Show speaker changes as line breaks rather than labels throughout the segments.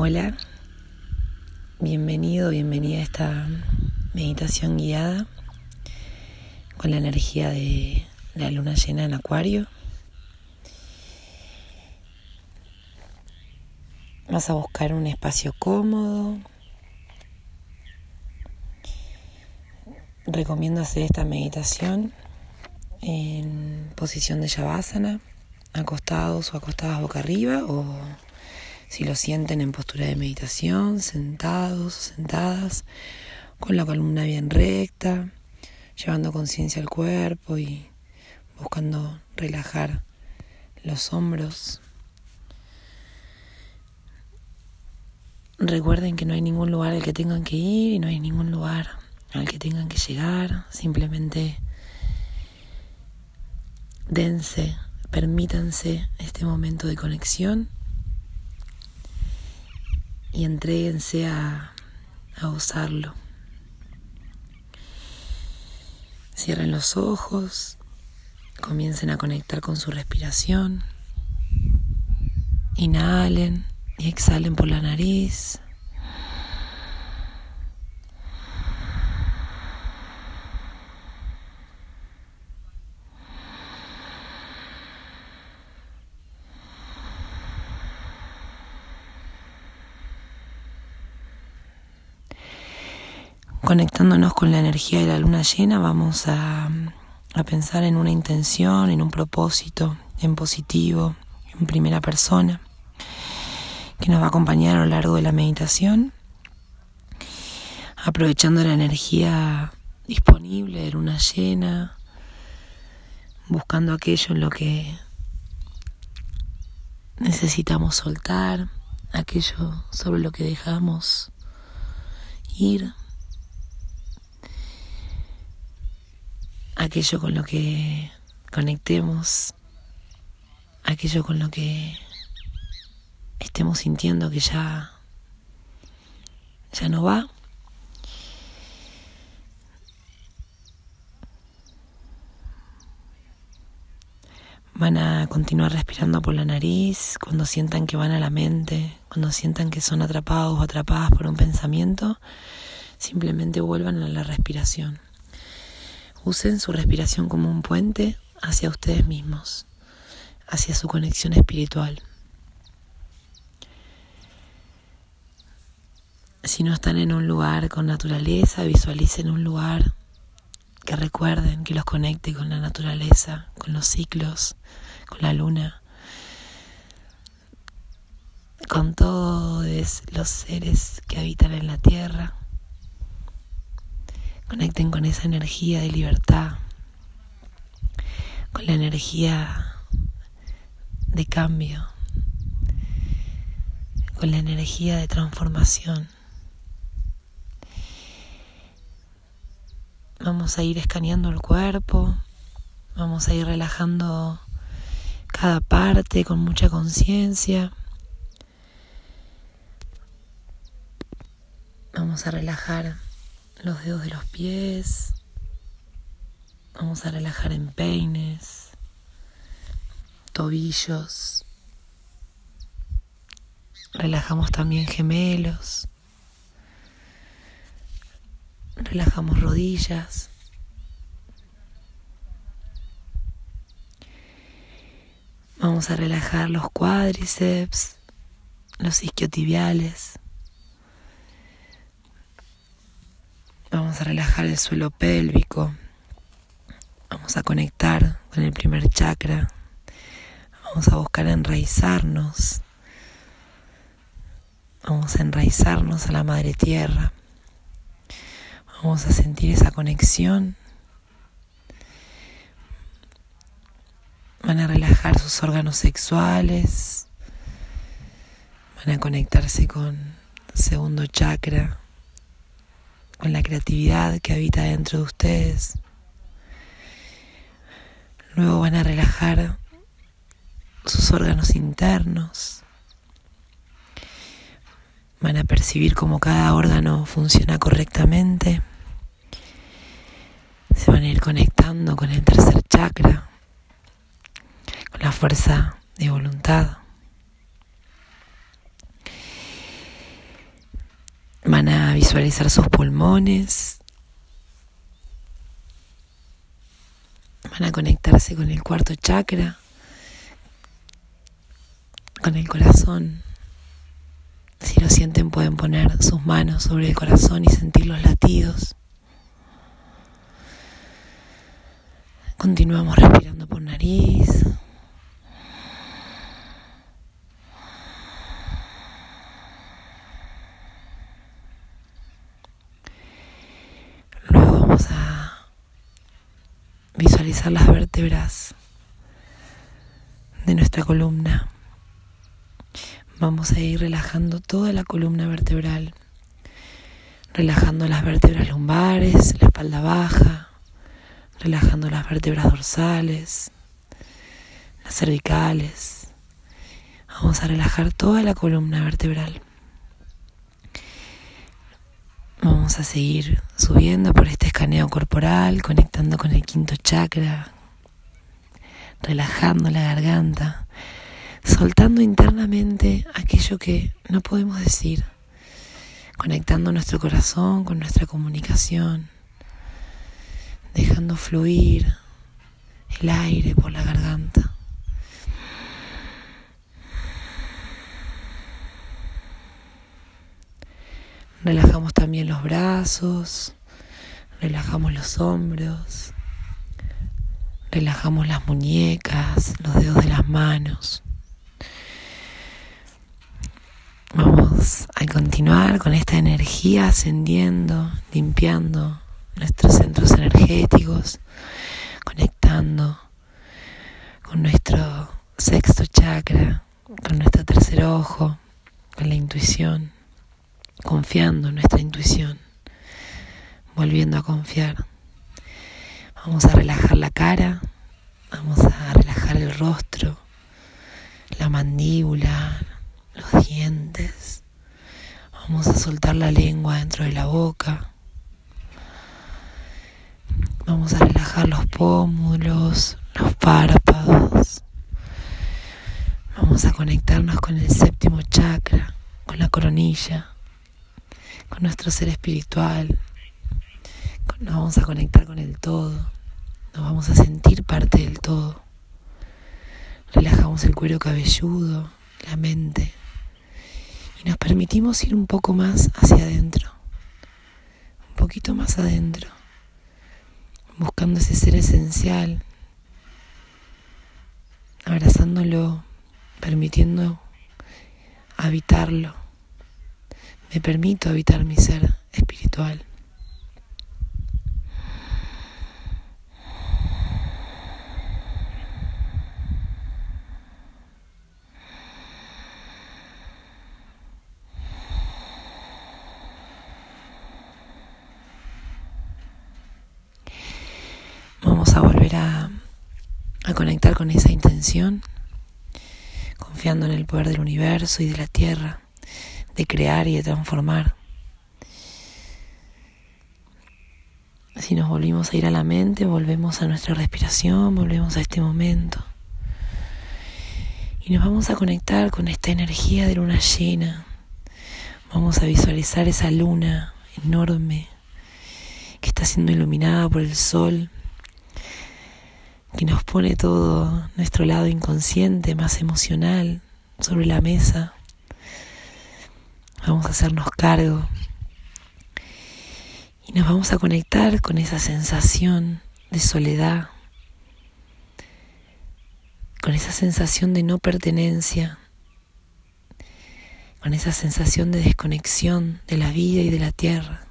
Hola, bienvenido, bienvenida a esta meditación guiada con la energía de la luna llena en Acuario. Vas a buscar un espacio cómodo. Recomiendo hacer esta meditación en posición de Shavasana, acostados o acostadas boca arriba o si lo sienten en postura de meditación, sentados o sentadas, con la columna bien recta, llevando conciencia al cuerpo y buscando relajar los hombros. Recuerden que no hay ningún lugar al que tengan que ir y no hay ningún lugar al que tengan que llegar. Simplemente dense, permítanse este momento de conexión y entréguense a, a usarlo. Cierren los ojos, comiencen a conectar con su respiración. Inhalen y exhalen por la nariz. Conectándonos con la energía de la luna llena, vamos a, pensar en una intención, en un propósito, en positivo, en primera persona, que nos va a acompañar a lo largo de la meditación, aprovechando la energía disponible de luna llena, buscando aquello en lo que necesitamos soltar, aquello sobre lo que dejamos ir. Aquello con lo que conectemos, aquello con lo que estemos sintiendo que ya ya no va. Van a continuar respirando por la nariz cuando sientan que van a la mente, cuando sientan que son atrapados o atrapadas por un pensamiento, simplemente vuelvan a la respiración. Usen su respiración como un puente hacia ustedes mismos, hacia su conexión espiritual. Si no están en un lugar con naturaleza, visualicen un lugar que recuerden, que los conecte con la naturaleza, con los ciclos, con la luna, con todos los seres que habitan en la tierra. Conecten con esa energía de libertad, con la energía de cambio, con la energía de transformación. Vamos a ir escaneando el cuerpo, vamos a ir relajando cada parte con mucha conciencia. Vamos a relajar los dedos de los pies. Vamos a relajar en peines, tobillos. Relajamos también gemelos. Relajamos rodillas. Vamos a relajar los cuádriceps, los isquiotibiales. Vamos a relajar el suelo pélvico. Vamos a conectar con el primer chakra. Vamos a buscar enraizarnos. Vamos a enraizarnos a la madre tierra. Vamos a sentir esa conexión. Van a relajar sus órganos sexuales. Van a conectarse con segundo chakra con la creatividad que habita dentro de ustedes. Luego van a relajar sus órganos internos. Van a percibir cómo cada órgano funciona correctamente. Se van a ir conectando con el tercer chakra, con la fuerza de voluntad. Van a visualizar sus pulmones. Van a conectarse con el cuarto chakra, con el corazón. Si lo sienten pueden poner sus manos sobre el corazón y sentir los latidos. Continuamos respirando por nariz. Luego vamos a las vértebras de nuestra columna. Vamos a ir relajando toda la columna vertebral, relajando las vértebras lumbares, la espalda baja, relajando las vértebras dorsales, las cervicales. Vamos a relajar toda la columna vertebral. Vamos a seguir subiendo por este escaneo corporal, conectando con el quinto chakra, relajando la garganta soltando internamente aquello que no podemos decir, conectando nuestro corazón con nuestra comunicación, dejando fluir el aire por la garganta. Relajamos también los brazos, relajamos los hombros, relajamos las muñecas, los dedos de las manos. Vamos a continuar con esta energía ascendiendo, limpiando nuestros centros energéticos, conectando con nuestro sexto chakra, con nuestro tercer ojo, con la intuición, confiando en nuestra intuición, volviendo a confiar. Vamos a relajar la cara, vamos a relajar el rostro, la mandíbula, los dientes. Vamos a soltar la lengua dentro de la boca. Vamos a relajar los pómulos, los párpados. Vamos a conectarnos con el séptimo chakra, con la coronilla, con nuestro ser espiritual. Nos vamos a conectar con el todo. Nos vamos a sentir parte del todo. Relajamos el cuero cabelludo, la mente y nos permitimos ir un poco más hacia adentro, un poquito más adentro, buscando ese ser esencial, abrazándolo, permitiendo habitarlo. Me permito habitar mi ser espiritual. Vamos a volver a, conectar con esa intención, confiando en el poder del universo y de la tierra, de crear y de transformar. Si nos volvimos a ir a la mente, volvemos a nuestra respiración, volvemos a este momento. Y nos vamos a conectar con esta energía de luna llena. Vamos a visualizar esa luna enorme que está siendo iluminada por el sol que nos pone todo nuestro lado inconsciente, más emocional, sobre la mesa. Vamos a hacernos cargo y nos vamos a conectar con esa sensación de soledad, con esa sensación de no pertenencia, con esa sensación de desconexión de la vida y de la tierra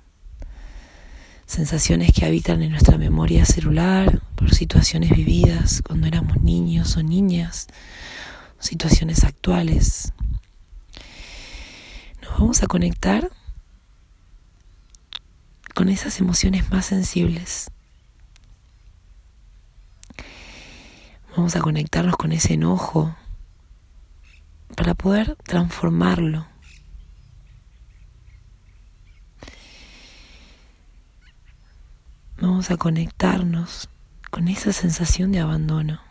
sensaciones que habitan en nuestra memoria celular por situaciones vividas cuando éramos niños o niñas, situaciones actuales. Nos vamos a conectar con esas emociones más sensibles. Vamos a conectarnos con ese enojo para poder transformarlo vamos a conectarnos con esa sensación de abandono,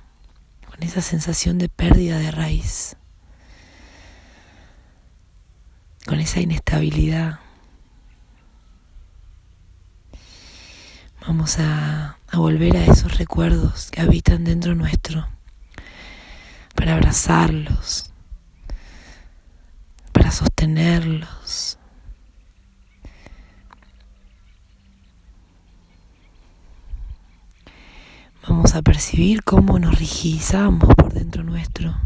con esa sensación de pérdida de raíz, con esa inestabilidad. Vamos a, volver a esos recuerdos que habitan dentro nuestro, para abrazarlos, para sostenerlos. Vamos a percibir cómo nos rigidizamos por dentro nuestro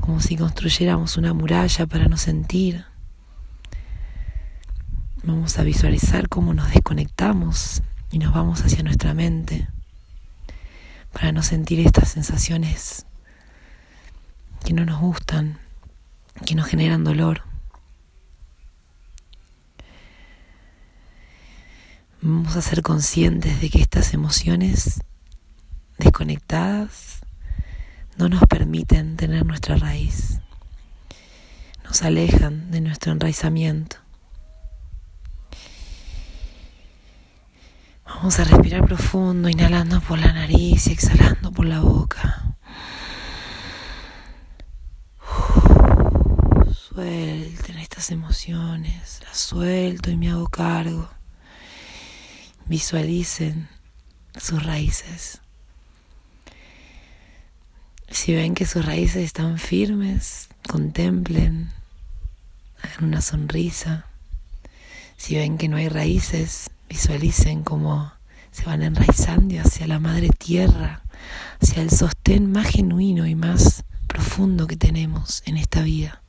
como si construyéramos una muralla para no sentir. Vamos a visualizar cómo nos desconectamos y nos vamos hacia nuestra mente para no sentir estas sensaciones que no nos gustan, que nos generan dolor. Vamos a ser conscientes de que estas emociones desconectadas no nos permiten tener nuestra raíz, nos alejan de nuestro enraizamiento. Vamos a respirar profundo, inhalando por la nariz y exhalando por la boca. Suelten estas emociones, las suelto y me hago cargo. Visualicen sus raíces. Si ven que sus raíces están firmes, contemplen, hagan una sonrisa. Si ven que no hay raíces, Visualicen cómo se van enraizando hacia la madre tierra, hacia el sostén más genuino y más profundo que tenemos en esta vida.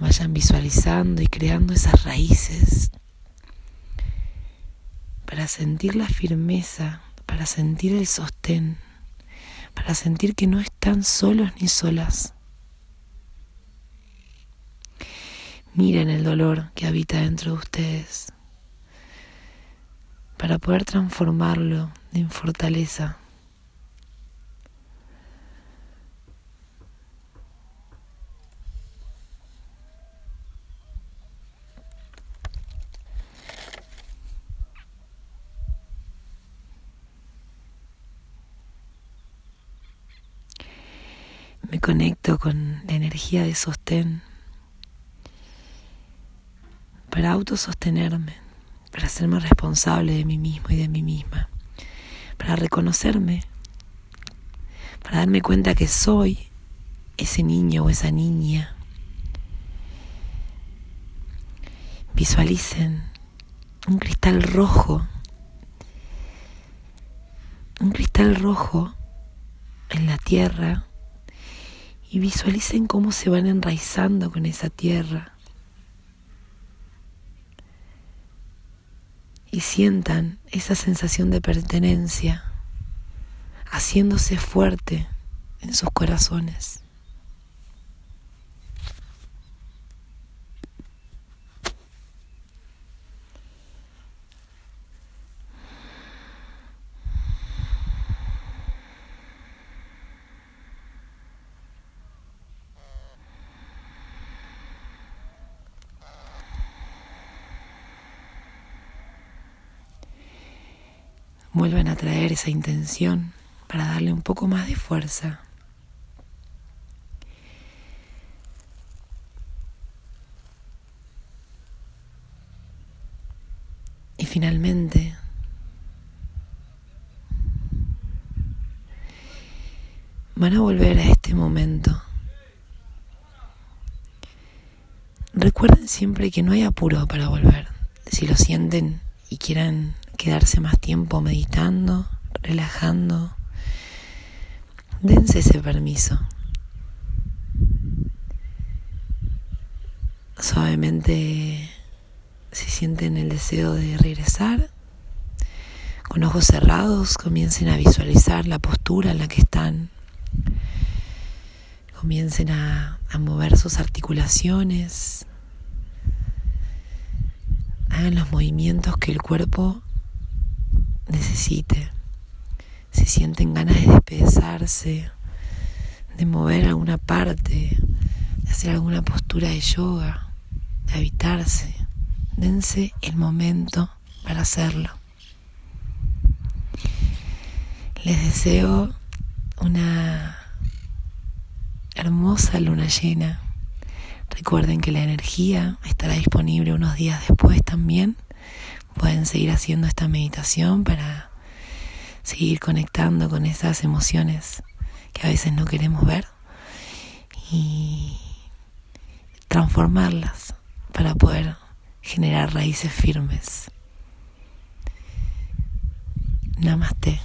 Vayan visualizando y creando esas raíces para sentir la firmeza, para sentir el sostén, para sentir que no están solos ni solas. Miren el dolor que habita dentro de ustedes para poder transformarlo en fortaleza. Me conecto con la energía de sostén para autosostenerme, para hacerme responsable de mí mismo y de mí misma, para reconocerme, para darme cuenta que soy ese niño o esa niña. Visualicen un cristal rojo, un cristal rojo en la tierra y visualicen cómo se van enraizando con esa tierra y sientan esa sensación de pertenencia haciéndose fuerte en sus corazones. Vuelven a traer esa intención para darle un poco más de fuerza. Y finalmente, van a volver a este momento. Recuerden siempre que no hay apuro para volver. Si lo sienten y quieran quedarse más tiempo meditando, relajando, dense ese permiso. Suavemente si sienten el deseo de regresar, con ojos cerrados comiencen a visualizar la postura en la que están. Comiencen a, a mover sus articulaciones. Hagan los movimientos que el cuerpo necesite. Si sienten ganas de despedazarse, de mover alguna parte, de hacer alguna postura de yoga, de habitarse, dense el momento para hacerlo. Les deseo una hermosa luna llena. Recuerden que la energía estará disponible unos días después también pueden seguir haciendo esta meditación para seguir conectando con esas emociones que a veces no queremos ver y transformarlas para poder generar raíces firmes. Namaste.